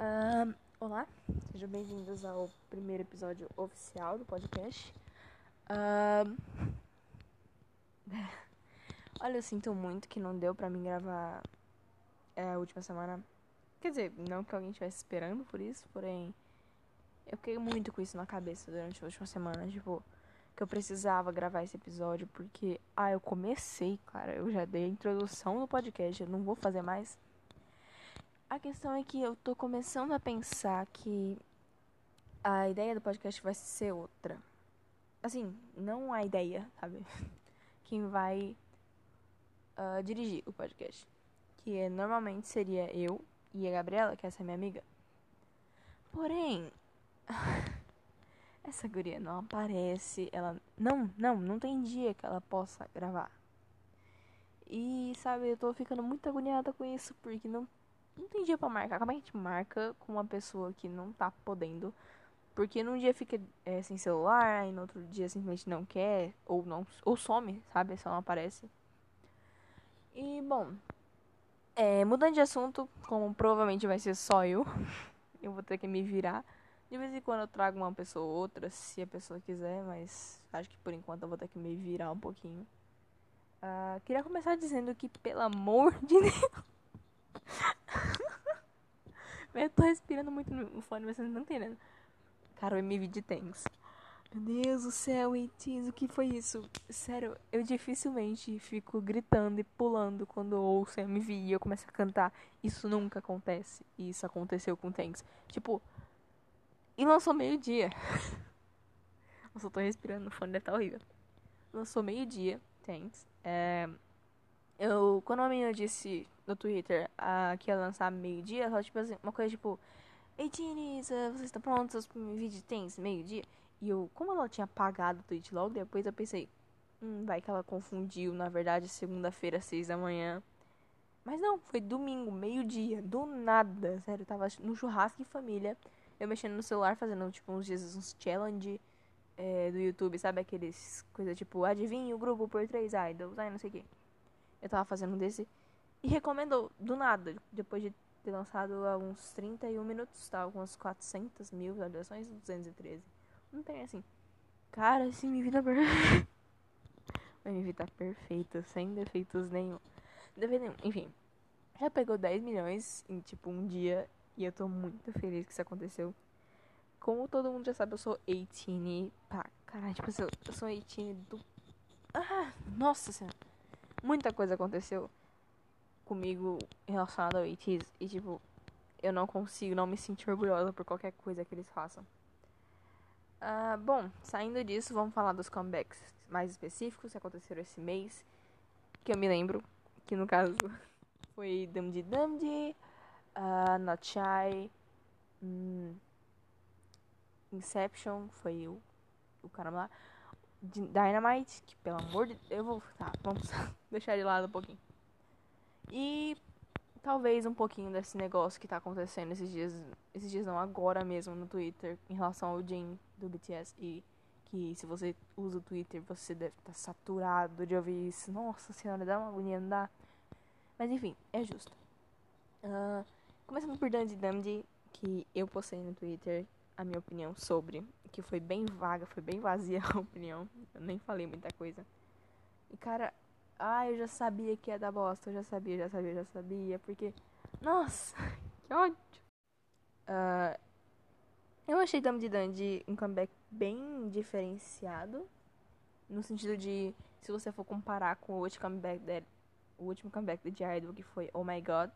Ahn, olá, sejam bem-vindos ao primeiro episódio oficial do podcast. Ahn, olha, eu sinto muito que não deu pra mim gravar é, a última semana. Quer dizer, não que alguém estivesse esperando por isso, porém, eu fiquei muito com isso na cabeça durante a última semana. Tipo, que eu precisava gravar esse episódio porque, ah, eu comecei, cara, eu já dei a introdução no podcast, eu não vou fazer mais. A questão é que eu tô começando a pensar que a ideia do podcast vai ser outra. Assim, não a ideia, sabe? Quem vai uh, dirigir o podcast. Que é, normalmente seria eu e a Gabriela, que é essa minha amiga. Porém, essa guria não aparece. Ela. Não, não, não tem dia que ela possa gravar. E, sabe, eu tô ficando muito agoniada com isso, porque não não tem dia para marcar. Como é que a gente marca com uma pessoa que não tá podendo? Porque num dia fica é, sem celular, e no outro dia simplesmente não quer, ou não, ou some, sabe? Só não aparece. E bom, é, mudando de assunto, como provavelmente vai ser só eu, eu vou ter que me virar. De vez em quando eu trago uma pessoa ou outra, se a pessoa quiser, mas acho que por enquanto eu vou ter que me virar um pouquinho. Uh, queria começar dizendo que, pelo amor de Deus, eu tô respirando muito no fone, mas vocês não estão entendendo. Cara, o MV de Thanks. Meu Deus do céu, Eitis, o que foi isso? Sério, eu dificilmente fico gritando e pulando quando ouço MV e eu começo a cantar. Isso nunca acontece. E isso aconteceu com Thanks. Tipo, e lançou meio-dia. Nossa, eu tô respirando no fone, deve tá horrível. Lançou meio-dia, Thanks. É eu, quando uma menina disse no Twitter uh, que ia lançar meio-dia, ela tipo assim, uma coisa tipo: Ei, Tinis, uh, você está pronto? Seus vídeos tem meio-dia? E eu, como ela tinha apagado o tweet logo depois, eu pensei: Hum, vai que ela confundiu, na verdade, segunda-feira, seis da manhã. Mas não, foi domingo, meio-dia, do nada, sério, eu tava no churrasco em família, eu mexendo no celular, fazendo, tipo, uns dias, uns challenge é, do YouTube, sabe, aqueles, coisa tipo, adivinha o grupo por três idols, ai, não sei o que. Eu tava fazendo um desse e recomendou, do nada, depois de ter lançado há uns 31 minutos, tá? Algumas 400 mil visualizações, 213. Não tem assim. Cara, esse MV tá perfeito. O MV tá perfeito, sem defeitos nenhum. Defeito nenhum. Enfim, já pegou 10 milhões em tipo um dia e eu tô muito feliz que isso aconteceu. Como todo mundo já sabe, eu sou 18 pá, caralho, tipo, eu, eu sou 18 do. Ah, nossa senhora muita coisa aconteceu comigo relacionada ao ATs e tipo, eu não consigo não me sentir orgulhosa por qualquer coisa que eles façam. Uh, bom, saindo disso, vamos falar dos comebacks mais específicos que aconteceram esse mês. Que eu me lembro, que no caso foi Dumdy Dumdy, uh, Not Shy, um, Inception, foi o, o cara lá. Dynamite, que pelo amor de eu vou, tá, vamos deixar de lado um pouquinho. E talvez um pouquinho desse negócio que tá acontecendo esses dias, esses dias não, agora mesmo no Twitter em relação ao Jin do BTS e que se você usa o Twitter, você deve estar tá saturado de ouvir isso. Nossa senhora, dá uma agonia, não dá? Mas enfim, é justo. Uh, começando por Dandy Dandy, que eu postei no Twitter a minha opinião sobre que foi bem vaga, foi bem vazia a opinião. Eu nem falei muita coisa. E cara, ah, eu já sabia que ia dar bosta, eu já sabia, já sabia, já sabia, porque. Nossa, que ódio! Uh, eu achei Dumb Dandy um comeback bem diferenciado. No sentido de, se você for comparar com o último comeback de, o último comeback de Idol, que foi Oh My God.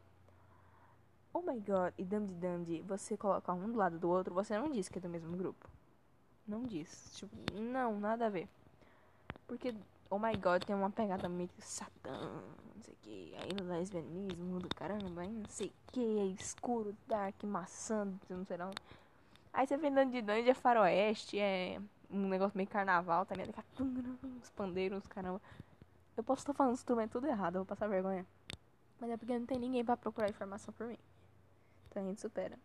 Oh My God e Dumb Dandy, você colocar um do lado do outro, você não diz que é do mesmo grupo. Não diz. Tipo, não, nada a ver. Porque Oh My God tem uma pegada meio satã, não sei o que, aí lesbianismo do caramba, aí não sei o que, é escuro, dark, maçã, não sei não. Aí você vem de dungeon, é faroeste, é um negócio meio carnaval, tá ligado? Os pandeiros, caramba. Eu posso estar falando instrumento tudo errado, eu vou passar vergonha. Mas é porque não tem ninguém pra procurar informação por mim. Então a gente supera.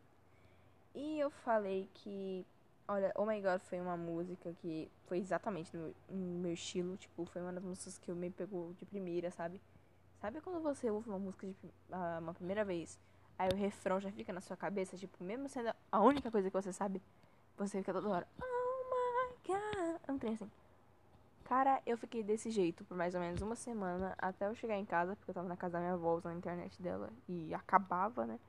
E eu falei que Olha, Oh My God foi uma música que foi exatamente no, no, meu estilo. Tipo, foi uma das músicas que eu me pegou de primeira, sabe? Sabe quando você ouve uma música de, uh, uma primeira vez? Aí o refrão já fica na sua cabeça, tipo, mesmo sendo a única coisa que você sabe, você fica toda hora. Oh my god. É um trem assim. Cara, eu fiquei desse jeito por mais ou menos uma semana até eu chegar em casa, porque eu tava na casa da minha avó usando a internet dela e acabava, né?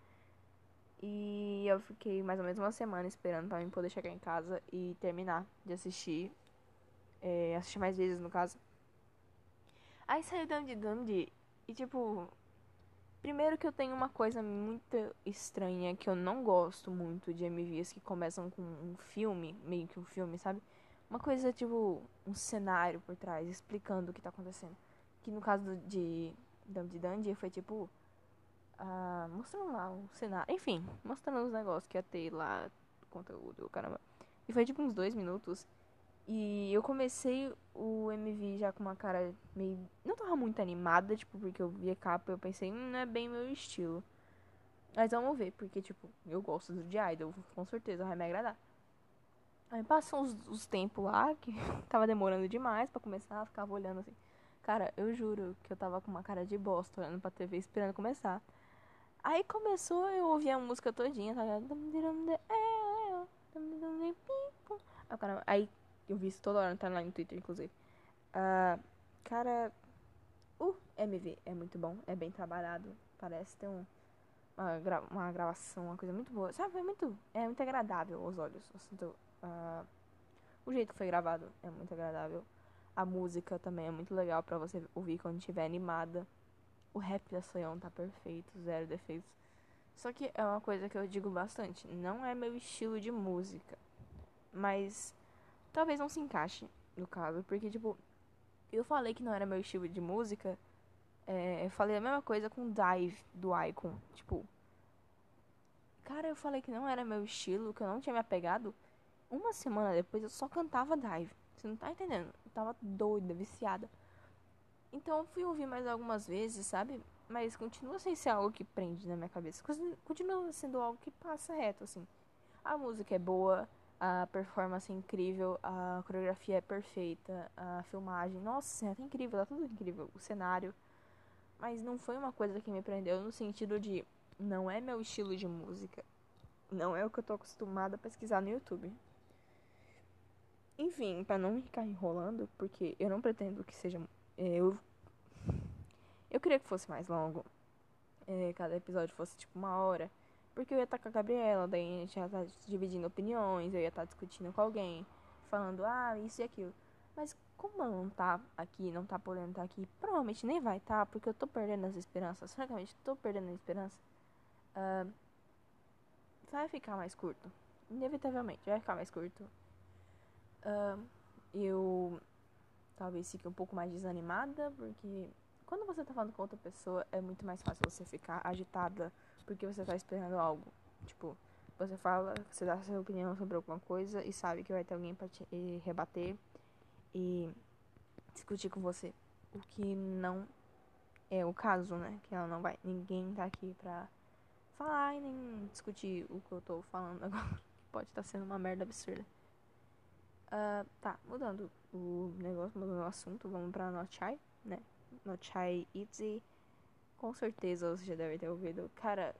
E eu fiquei mais ou menos uma semana esperando pra mim poder chegar em casa e terminar de assistir. É, assistir mais vezes, no caso. Aí saiu Dandy Dandy e tipo. Primeiro que eu tenho uma coisa muito estranha que eu não gosto muito de MVs que começam com um filme, meio que um filme, sabe? Uma coisa tipo um cenário por trás, explicando o que tá acontecendo. Que no caso de Dandy Dandy foi tipo. Uh, mostrando lá o cenário. Enfim, mostrando os negócios que ia ter lá, conteúdo, caramba. E foi tipo uns dois minutos. E eu comecei o MV já com uma cara meio. Não tava muito animada, tipo, porque eu vi a capa e eu pensei, hum, não é bem meu estilo. Mas vamos ver, porque, tipo, eu gosto do de Idol, com certeza vai me agradar. Aí passam os, os tempos lá, que tava demorando demais para começar, ficava olhando assim. Cara, eu juro que eu tava com uma cara de bosta olhando pra TV esperando começar. Aí começou, eu ouvi a música todinha, tá ligado? Aí eu vi isso toda hora no timeline no Twitter, inclusive. Uh, cara, o MV é muito bom, é bem trabalhado. Parece ter um, uma, gra uma gravação, uma coisa muito boa. Sabe, é muito, é muito agradável aos olhos. Sinto, uh, o jeito que foi gravado é muito agradável. A música também é muito legal para você ouvir quando estiver animada. O rap da Soyeon tá perfeito, zero defeitos. Só que é uma coisa que eu digo bastante. Não é meu estilo de música. Mas talvez não se encaixe no caso, porque, tipo, eu falei que não era meu estilo de música, é, eu falei a mesma coisa com Dive do Icon, tipo, cara, eu falei que não era meu estilo, que eu não tinha me apegado, uma semana depois eu só cantava Dive, você não tá entendendo, eu tava doida, viciada. Então fui ouvir mais algumas vezes, sabe? Mas continua sem ser algo que prende na minha cabeça. Continua sendo algo que passa reto, assim. A música é boa, a performance é incrível, a coreografia é perfeita, a filmagem, nossa, é incrível, tá tudo incrível, o cenário. Mas não foi uma coisa que me prendeu no sentido de não é meu estilo de música. Não é o que eu tô acostumada a pesquisar no YouTube. Enfim, para não ficar enrolando, porque eu não pretendo que seja. Eu, eu queria que fosse mais longo. É, cada episódio fosse tipo uma hora. Porque eu ia estar com a Gabriela, daí a gente ia estar dividindo opiniões, eu ia estar discutindo com alguém, falando, ah, isso e aquilo. Mas como ela não tá aqui, não tá podendo estar aqui, provavelmente nem vai estar, tá, porque eu tô perdendo as esperanças. Francamente, tô perdendo a esperança. Uh, vai ficar mais curto. Inevitavelmente, vai ficar mais curto. Uh, eu talvez fique um pouco mais desanimada, porque quando você tá falando com outra pessoa, é muito mais fácil você ficar agitada porque você tá esperando algo. Tipo, você fala, você dá sua opinião sobre alguma coisa e sabe que vai ter alguém pra te rebater e discutir com você. O que não é o caso, né? Que ela não vai. Ninguém tá aqui pra falar e nem discutir o que eu tô falando agora. Que pode estar tá sendo uma merda absurda. Uh, tá, mudando o negócio, mudando o assunto, vamos pra Nochai, né? Nochai Itzy com certeza você já deve ter ouvido. Cara,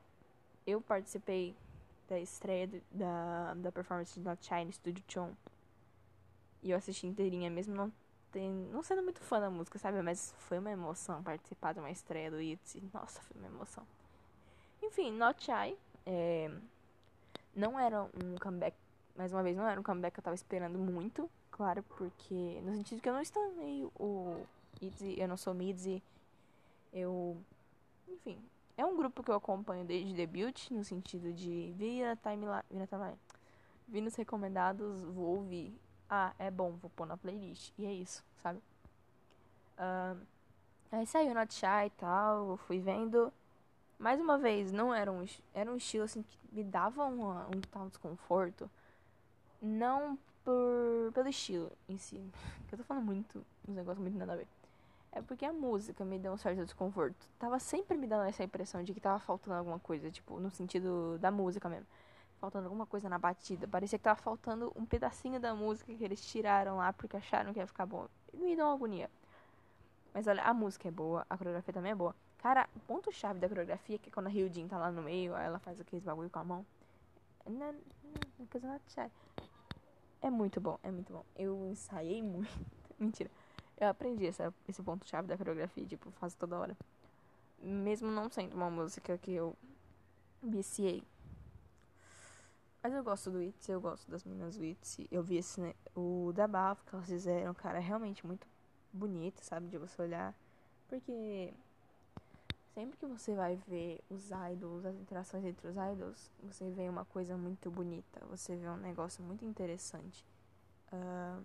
eu participei da estreia do, da, da performance de Not Shine Studio Chon. E eu assisti inteirinha, mesmo não, tem, não sendo muito fã da música, sabe? Mas foi uma emoção participar de uma estreia do ITZY. Nossa, foi uma emoção. Enfim, Not Shy é, não era um comeback, mais uma vez, não era um comeback que eu tava esperando muito, claro, porque no sentido que eu não estranhei o ITZY, eu não sou Midzy, eu enfim, é um grupo que eu acompanho desde debut, no sentido de vir na timeline, vir na timeline, vir nos recomendados, vou ouvir. Ah, é bom, vou pôr na playlist. E é isso, sabe? Uh, aí saiu Not Shy e tal, fui vendo. Mais uma vez, não era um, era um estilo assim que me dava uma, um tal desconforto. Não por, pelo estilo em si. eu tô falando muito, uns negócios muito nada a ver. É porque a música me deu um certo desconforto. Tava sempre me dando essa impressão de que tava faltando alguma coisa, tipo, no sentido da música mesmo. Faltando alguma coisa na batida. Parecia que tava faltando um pedacinho da música que eles tiraram lá porque acharam que ia ficar bom. Me deu uma agonia. Mas olha, a música é boa, a coreografia também é boa. Cara, o ponto-chave da coreografia é que quando a Ryujin tá lá no meio, ela faz aqueles bagulho com a mão. É muito bom, é muito bom. Eu ensaiei muito. Mentira. Eu aprendi essa, esse ponto-chave da coreografia, tipo, faço toda hora. Mesmo não sendo uma música que eu viciei. Mas eu gosto do Itzy, eu gosto das meninas do Itzy. Eu vi esse, né, o da Bafo que elas fizeram, cara, é realmente muito bonito, sabe? De você olhar. Porque sempre que você vai ver os idols, as interações entre os idols, você vê uma coisa muito bonita, você vê um negócio muito interessante. Uh,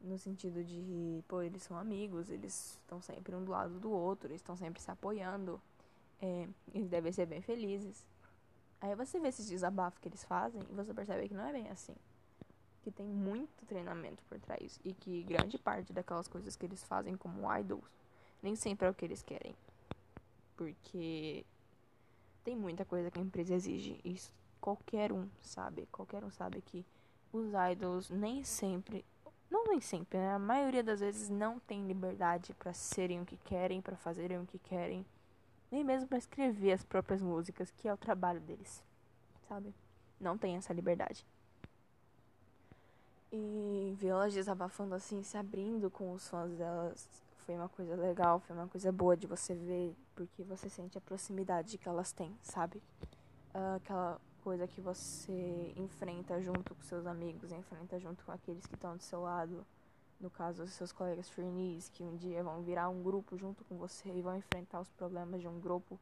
no sentido de, pô, eles são amigos, eles estão sempre um do lado do outro, eles estão sempre se apoiando, é, eles devem ser bem felizes. Aí você vê esses desabafos que eles fazem e você percebe que não é bem assim. Que tem muito treinamento por trás e que grande parte daquelas coisas que eles fazem como idols nem sempre é o que eles querem. Porque tem muita coisa que a empresa exige. Isso qualquer um sabe. Qualquer um sabe que os idols nem sempre. Não nem sempre, né? A maioria das vezes não tem liberdade para serem o que querem, para fazerem o que querem. Nem mesmo para escrever as próprias músicas, que é o trabalho deles. Sabe? Não tem essa liberdade. E ver elas desabafando assim, se abrindo com os fãs delas foi uma coisa legal, foi uma coisa boa de você ver, porque você sente a proximidade que elas têm, sabe? Uh, aquela coisa que você enfrenta junto com seus amigos, enfrenta junto com aqueles que estão do seu lado. No caso, os seus colegas trainees, que um dia vão virar um grupo junto com você e vão enfrentar os problemas de um grupo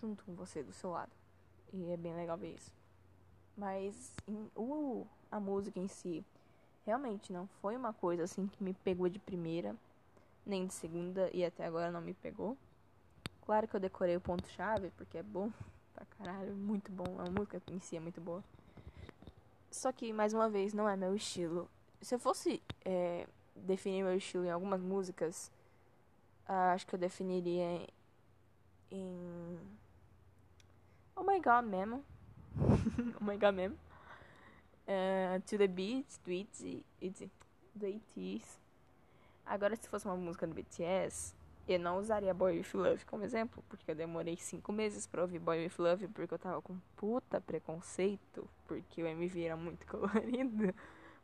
junto com você, do seu lado. E é bem legal ver isso. Mas em, uh, a música em si realmente não foi uma coisa assim que me pegou de primeira nem de segunda e até agora não me pegou. Claro que eu decorei o ponto-chave, porque é bom pra caralho, muito bom. A música em si é muito boa. Só que, mais uma vez, não é meu estilo. Se eu fosse é, definir meu estilo em algumas músicas, acho que eu definiria em. Oh my god, mesmo. oh my god, mesmo. Uh, to the beat, do Itzy, Itzy, do ATs. Agora, se fosse uma música do BTS, eu não usaria Boy With Love como exemplo, porque eu demorei cinco meses pra ouvir Boy With Love, porque eu tava com puta preconceito, porque o MV era muito colorido.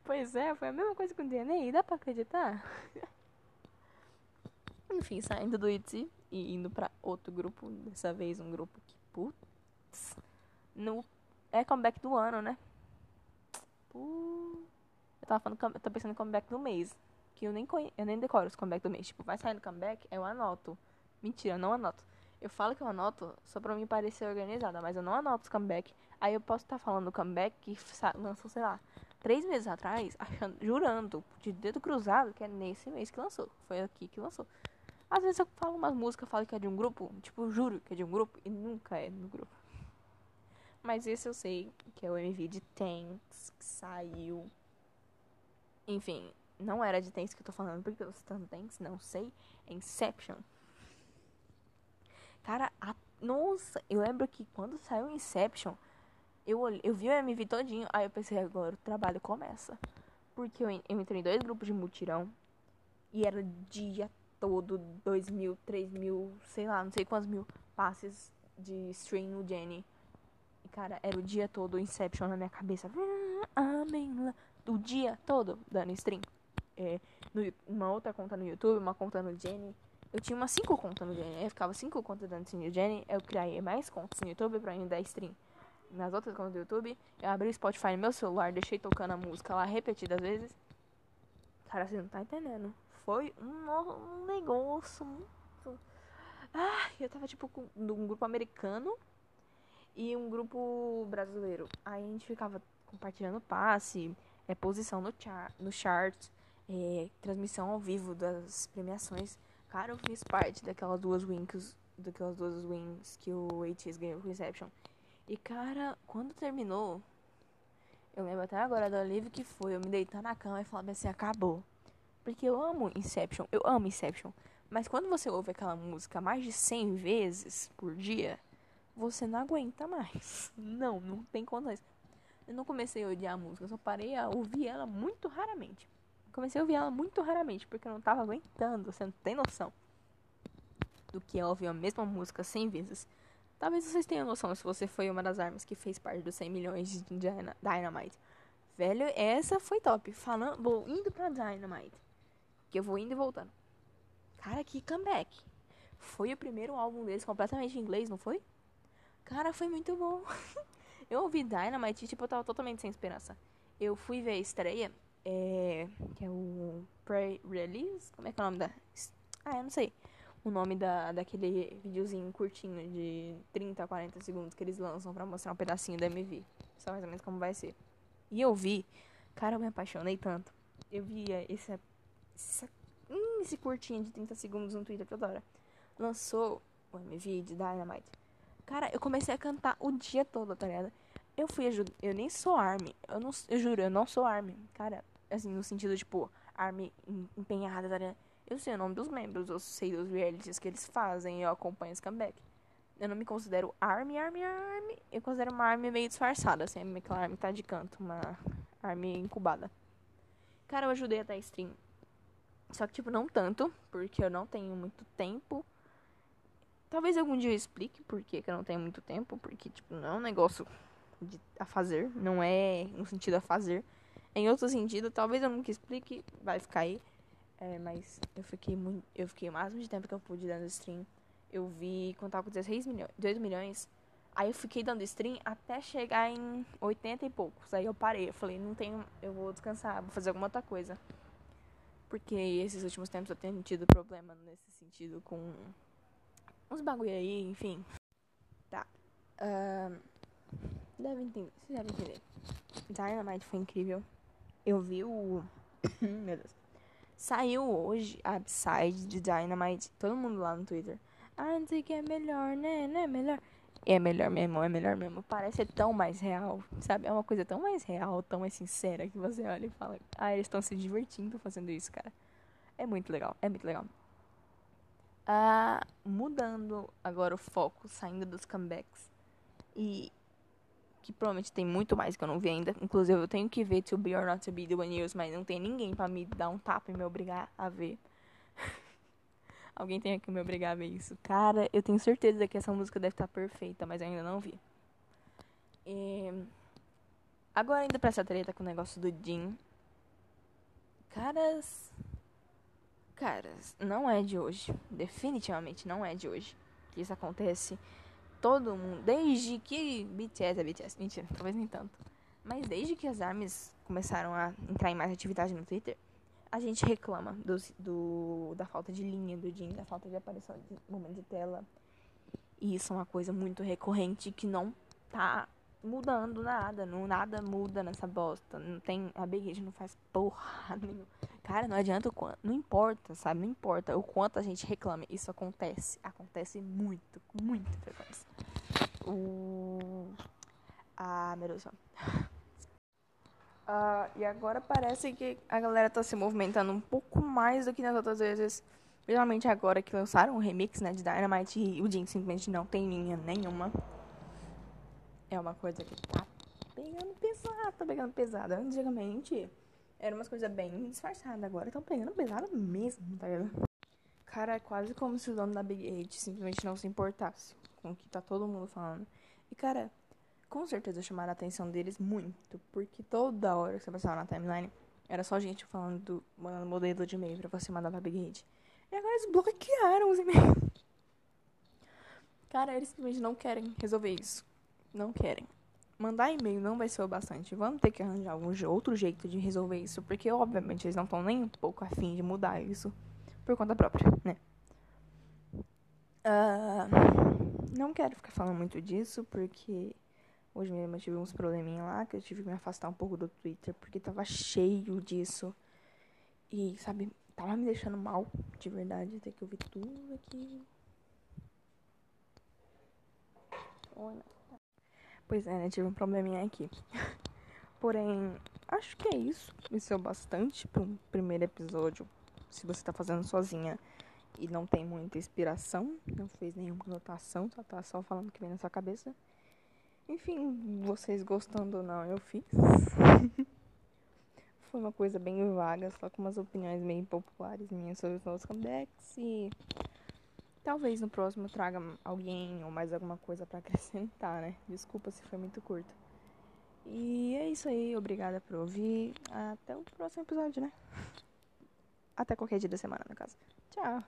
Pois é, foi a mesma coisa com o DNA, dá pra acreditar? Enfim, saindo do ITZY e indo pra outro grupo, dessa vez um grupo que, putz, no, é comeback do ano, né? Putz, eu tava falando, eu tô pensando em comeback do mês que eu nem, eu nem decoro os comeback do mês. Tipo, vai saindo comeback, eu anoto. Mentira, eu não anoto. Eu falo que eu anoto só pra mim parecer organizada, mas eu não anoto os comeback. Aí eu posso estar tá falando do comeback que lançou, sei lá, três meses atrás, achando, jurando, de dedo cruzado, que é nesse mês que lançou. Foi aqui que lançou. Às vezes eu falo umas músicas, falo que é de um grupo, tipo, juro que é de um grupo, e nunca é do grupo. Mas esse eu sei que é o MV de Tanks, que saiu. Enfim, não era de Tanks que eu tô falando, porque eu tô citando Tanks, não sei. É Inception. Cara, a... nossa, eu lembro que quando saiu Inception, eu, eu vi o MV todinho, aí eu pensei, agora o trabalho começa. Porque eu, eu entrei em dois grupos de mutirão, e era dia todo, dois mil, três mil, sei lá, não sei quantos mil passes de stream no Jenny. E, cara, era o dia todo Inception na minha cabeça. O dia todo dando stream é, no, uma outra conta no YouTube, uma conta no Jenny. Eu tinha umas 5 contas no Jenny. Eu ficava 5 contas stream no Jenny. Eu criei mais contas no YouTube pra mim dar stream. Nas outras contas do YouTube, eu abri o Spotify no meu celular, deixei tocando a música lá repetidas vezes. Cara, você não tá entendendo. Foi um, negócio muito. Ah, eu tava tipo com um grupo americano e um grupo brasileiro. Aí a gente ficava compartilhando passe, é, posição no, char no charts é, transmissão ao vivo das premiações. Cara, eu fiz parte daquelas duas wins, daquelas duas wins que o ATS ganhou com Inception. E cara, quando terminou, eu lembro até agora da live que foi, eu me deitar na cama e falar assim, acabou. Porque eu amo Inception, eu amo Inception. Mas quando você ouve aquela música mais de 100 vezes por dia, você não aguenta mais. Não, não tem condições. Eu não comecei a odiar a música, eu só parei a ouvir ela muito raramente. Comecei a ouvir ela muito raramente, porque eu não tava aguentando, você não tem noção. do que é ouvir a mesma música 100 vezes. Talvez vocês tenham noção se você foi uma das armas que fez parte dos 100 milhões de Dynamite. Velho, essa foi top. Falando, vou indo pra Dynamite. Que eu vou indo e voltando. Cara, que comeback. Foi o primeiro álbum deles completamente em inglês, não foi? Cara, foi muito bom. eu ouvi Dynamite e, tipo, eu tava totalmente sem esperança. Eu fui ver a estreia, é, que é o Pre-Release. Como é que é o nome da. Ah, eu não sei. O nome da, daquele videozinho curtinho de 30 a 40 segundos que eles lançam pra mostrar um pedacinho da MV. Só mais ou menos como vai ser. E eu vi, cara, eu me apaixonei tanto. Eu via esse, esse, hum, esse curtinho de 30 segundos no Twitter toda hora. Lançou o MV de Dynamite. Cara, eu comecei a cantar o dia todo, tá ligado? Eu fui ajudar. Eu nem sou Army. Eu, não, eu juro, eu não sou Army. Cara, assim, no sentido, tipo, Army empenhada, tá? Eu sei o nome dos membros, eu sei dos realities que eles fazem, eu acompanho esse comeback. Eu não me considero Army, Army, Army. Eu considero uma Army meio disfarçada, assim, aquela Army tá de canto, uma Army incubada. Cara, eu ajudei até a stream. Só que, tipo, não tanto, porque eu não tenho muito tempo. Talvez algum dia eu explique por que, eu não tenho muito tempo, porque, tipo, não é um negócio de, a fazer, não é um sentido a fazer. Em outro sentido, talvez eu nunca explique, vai ficar aí. É, mas eu fiquei muito. Eu fiquei o máximo de tempo que eu pude dando stream eu vi tava com 16 milhões, 2 milhões. Aí eu fiquei dando stream até chegar em 80 e poucos. Aí eu parei, eu falei, não tenho, eu vou descansar, vou fazer alguma outra coisa. Porque esses últimos tempos eu tenho tido problema nesse sentido com uns bagulho aí, enfim. Tá. Uh, entender, vocês devem entender. Dynamite foi incrível. Eu vi o. Meu Deus. Saiu hoje a Upside de Dynamite. Todo mundo lá no Twitter. Ah, não sei que é melhor, né? Não é melhor. É melhor mesmo, é melhor mesmo. Parece tão mais real, sabe? É uma coisa tão mais real, tão mais sincera que você olha e fala: Ah, eles estão se divertindo fazendo isso, cara. É muito legal, é muito legal. Ah, mudando agora o foco, saindo dos comebacks. E que provavelmente tem muito mais que eu não vi ainda. Inclusive, eu tenho que ver To Be or Not To Be The One News, mas não tem ninguém para me dar um tapa e me obrigar a ver. Alguém tem que me obrigar a ver isso. Cara, eu tenho certeza que essa música deve estar perfeita, mas eu ainda não vi. E... Agora ainda pra essa treta com o negócio do Jim. Caras. Caras, não é de hoje. Definitivamente não é de hoje. Que isso acontece. Todo mundo. Desde que. BTS é BTS. Mentira, talvez nem tanto. Mas desde que as armas começaram a entrar em mais atividade no Twitter a gente reclama do, do, da falta de linha do Jim, da falta de aparição de momento de tela. E isso é uma coisa muito recorrente que não tá mudando nada. Não, nada muda nessa bosta. Não tem. A Big Hit não faz porra nenhuma. Cara, não adianta o quanto. Não importa, sabe? Não importa o quanto a gente reclame. Isso acontece. Acontece muito, com muita frequência. O. Ah, meu Deus. Uh, e agora parece que a galera tá se movimentando um pouco mais do que nas outras vezes. Principalmente agora que lançaram o remix né, de Dynamite e o Jin simplesmente não tem linha nenhuma. É uma coisa que tá pegando pesado, tá pegando pesado. Antigamente era umas coisas bem disfarçadas, agora estão pegando pesado mesmo, tá ligado? Cara, é quase como se o dono da Big 8 simplesmente não se importasse com o que tá todo mundo falando. E cara, com certeza chamaram a atenção deles muito, porque toda hora que você passava na timeline, era só gente falando do mandando modelo de e-mail pra você mandar pra Big Hit. E agora eles bloquearam os e-mails. Cara, eles simplesmente não querem resolver isso. Não querem. Mandar e-mail não vai ser o bastante. Vamos ter que arranjar algum outro jeito de resolver isso. Porque, obviamente, eles não estão nem um pouco afim de mudar isso por conta própria, né? Uh, não quero ficar falando muito disso, porque Hoje mesmo eu tive uns probleminha lá que eu tive que me afastar um pouco do Twitter porque tava cheio disso. E, sabe, tava me deixando mal, de verdade, até que eu vi tudo aqui. Pois é, né? Tive um probleminha aqui. Porém, acho que é isso. Isso é bastante para um primeiro episódio. Se você tá fazendo sozinha e não tem muita inspiração, não fez nenhuma anotação, só tá só falando o que vem na sua cabeça. Enfim, vocês gostando ou não, eu fiz. Foi uma coisa bem vaga, só com umas opiniões meio populares minhas sobre os novos comebacks e Talvez no próximo eu traga alguém ou mais alguma coisa para acrescentar, né? Desculpa se foi muito curto. E é isso aí, obrigada por ouvir. Até o próximo episódio, né? Até qualquer dia da semana, no caso. Tchau!